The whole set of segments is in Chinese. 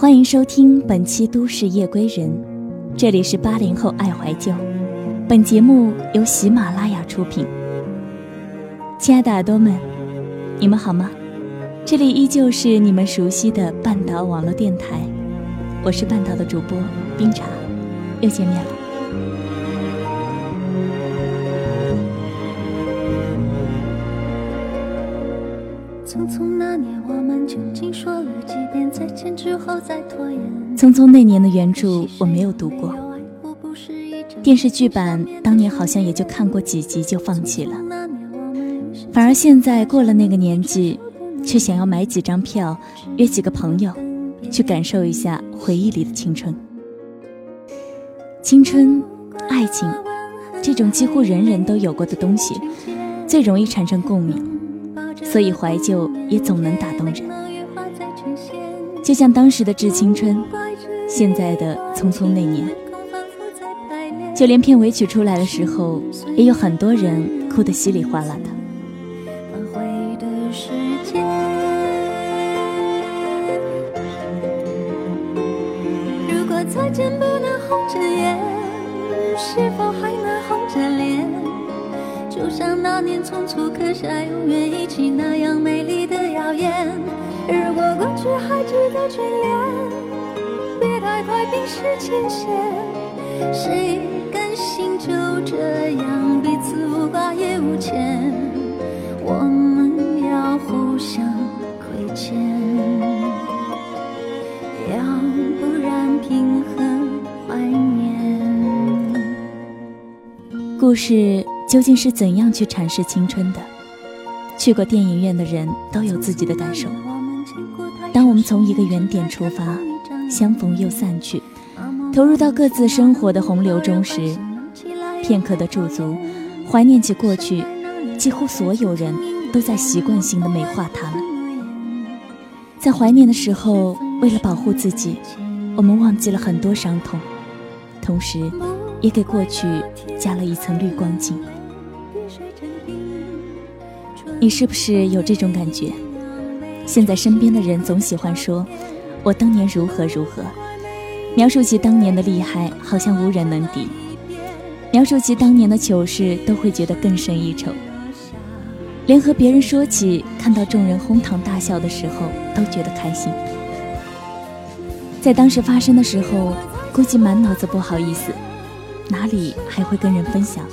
欢迎收听本期《都市夜归人》，这里是八零后爱怀旧。本节目由喜马拉雅出品。亲爱的耳朵们，你们好吗？这里依旧是你们熟悉的半岛网络电台，我是半岛的主播冰茶，又见面了。匆匆匆匆那年的原著我没有读过，电视剧版当年好像也就看过几集就放弃了。反而现在过了那个年纪，却想要买几张票，约几个朋友，去感受一下回忆里的青春。青春、爱情，这种几乎人人都有过的东西，最容易产生共鸣。所以怀旧也总能打动人，就像当时的致青春，现在的匆匆那年，就连片尾曲出来的时候，也有很多人哭得稀里哗啦的。如果再见不能红着眼，是否还能红着脸？就像那年匆促刻下永远一起那样美丽的谣言。如果过去还值得眷恋，别太快冰释前嫌。谁甘心就这样彼此无挂也无牵？我们要互相亏欠，要不然凭何怀念？故事。究竟是怎样去阐释青春的？去过电影院的人都有自己的感受。当我们从一个原点出发，相逢又散去，投入到各自生活的洪流中时，片刻的驻足，怀念起过去，几乎所有人都在习惯性的美化他们。在怀念的时候，为了保护自己，我们忘记了很多伤痛，同时，也给过去加了一层滤光镜。你是不是有这种感觉？现在身边的人总喜欢说：“我当年如何如何。”描述起当年的厉害，好像无人能敌；描述起当年的糗事，都会觉得更胜一筹。连和别人说起看到众人哄堂大笑的时候，都觉得开心。在当时发生的时候，估计满脑子不好意思，哪里还会跟人分享？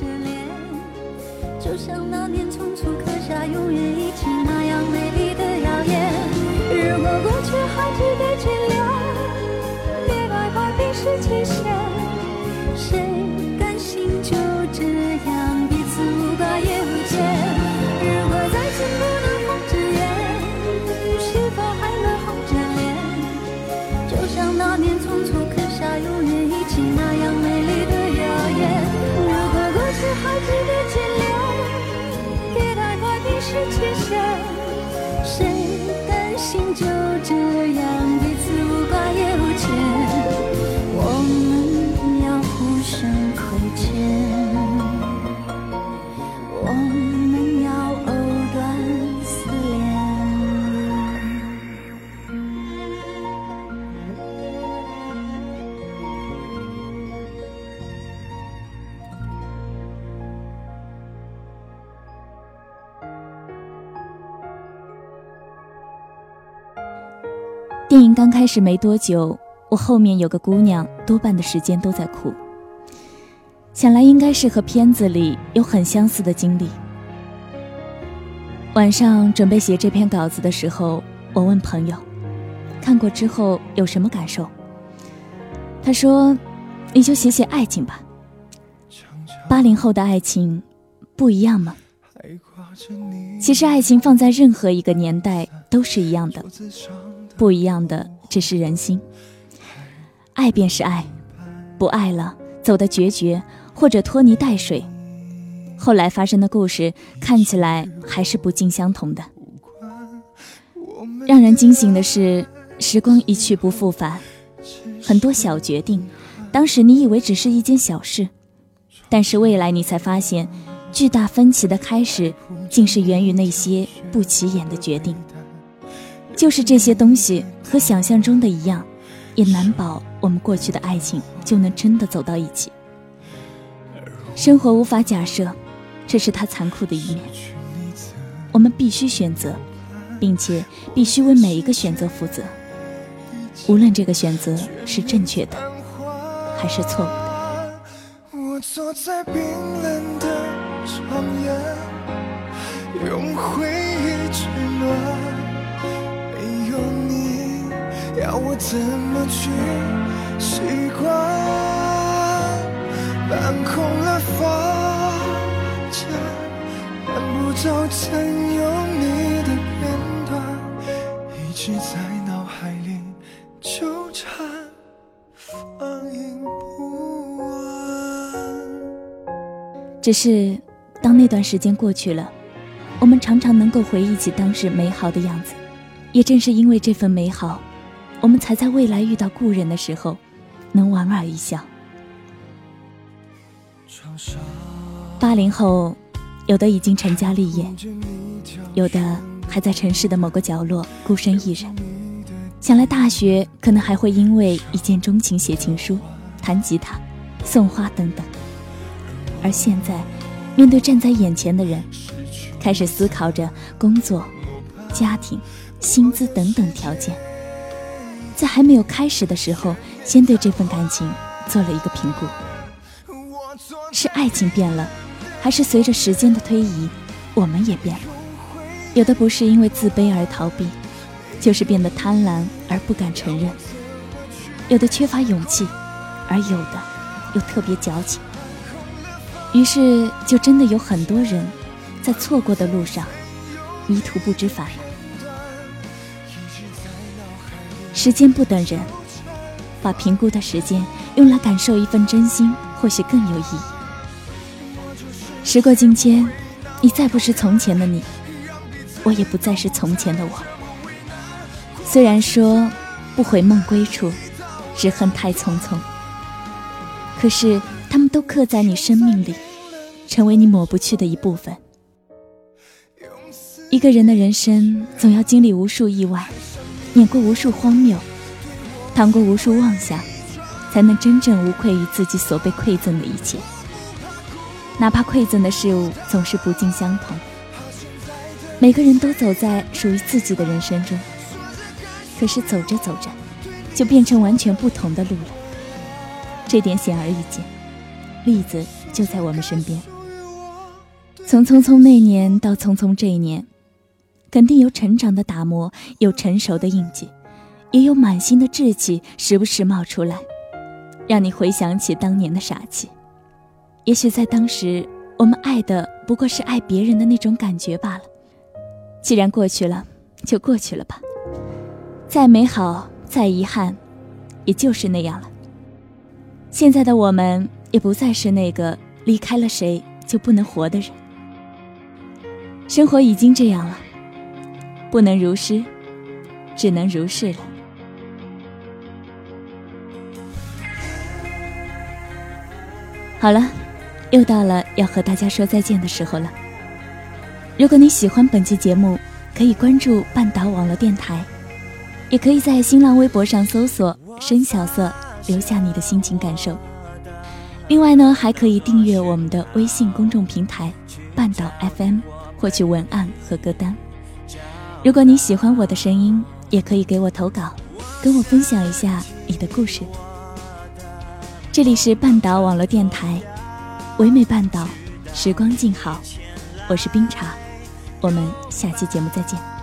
就像那年匆促刻下永远一起那样美丽的。却还值得眷恋，别害怕冰释前嫌。谁甘心就这样电影刚开始没多久，我后面有个姑娘，多半的时间都在哭。想来应该是和片子里有很相似的经历。晚上准备写这篇稿子的时候，我问朋友，看过之后有什么感受？他说：“你就写写爱情吧。八零后的爱情不一样吗？其实爱情放在任何一个年代都是一样的。”不一样的只是人心，爱便是爱，不爱了，走得决绝或者拖泥带水，后来发生的故事看起来还是不尽相同的。让人惊醒的是，时光一去不复返，很多小决定，当时你以为只是一件小事，但是未来你才发现，巨大分歧的开始，竟是源于那些不起眼的决定。就是这些东西和想象中的一样，也难保我们过去的爱情就能真的走到一起。生活无法假设，这是它残酷的一面。我们必须选择，并且必须为每一个选择负责，无论这个选择是正确的还是错误的。我坐在冰冷的床沿，用回要我怎么去习惯？搬空了房间，看不着曾有你的片段，一直在脑海里纠缠，放映不完。只是，当那段时间过去了，我们常常能够回忆起当时美好的样子。也正是因为这份美好，我们才在未来遇到故人的时候，能莞尔一笑。八零后，有的已经成家立业，有的还在城市的某个角落孤身一人。想来大学可能还会因为一见钟情写情书、弹吉他、送花等等。而现在，面对站在眼前的人，开始思考着工作、家庭。薪资等等条件，在还没有开始的时候，先对这份感情做了一个评估。是爱情变了，还是随着时间的推移，我们也变了？有的不是因为自卑而逃避，就是变得贪婪而不敢承认；有的缺乏勇气，而有的又特别矫情。于是，就真的有很多人，在错过的路上，迷途不知返了。时间不等人，把评估的时间用来感受一份真心，或许更有意义。时过境迁，你再不是从前的你，我也不再是从前的我。虽然说不悔梦归处，只恨太匆匆，可是他们都刻在你生命里，成为你抹不去的一部分。一个人的人生，总要经历无数意外。碾过无数荒谬，趟过无数妄想，才能真正无愧于自己所被馈赠的一切。哪怕馈赠的事物总是不尽相同，每个人都走在属于自己的人生中，可是走着走着，就变成完全不同的路了。这点显而易见，例子就在我们身边。从匆匆那年到匆匆这一年。肯定有成长的打磨，有成熟的印记，也有满心的志气，时不时冒出来，让你回想起当年的傻气。也许在当时，我们爱的不过是爱别人的那种感觉罢了。既然过去了，就过去了吧。再美好，再遗憾，也就是那样了。现在的我们，也不再是那个离开了谁就不能活的人。生活已经这样了。不能如诗，只能如是了。好了，又到了要和大家说再见的时候了。如果你喜欢本期节目，可以关注半岛网络电台，也可以在新浪微博上搜索“深小色”，留下你的心情感受。另外呢，还可以订阅我们的微信公众平台“半岛 FM”，获取文案和歌单。如果你喜欢我的声音，也可以给我投稿，跟我分享一下你的故事。这里是半岛网络电台，唯美半岛，时光静好，我是冰茶，我们下期节目再见。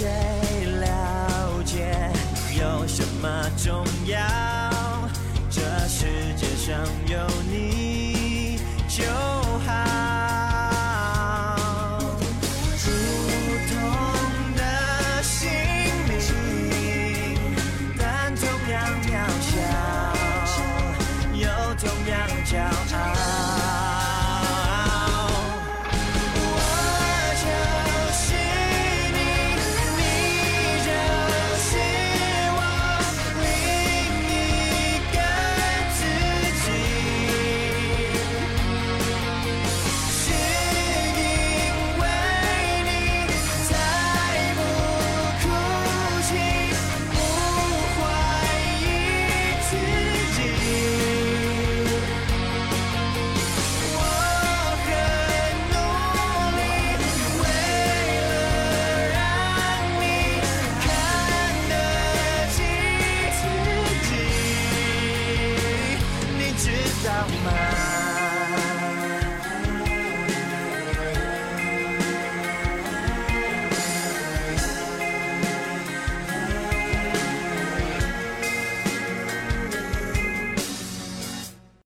谁了解有什么重要？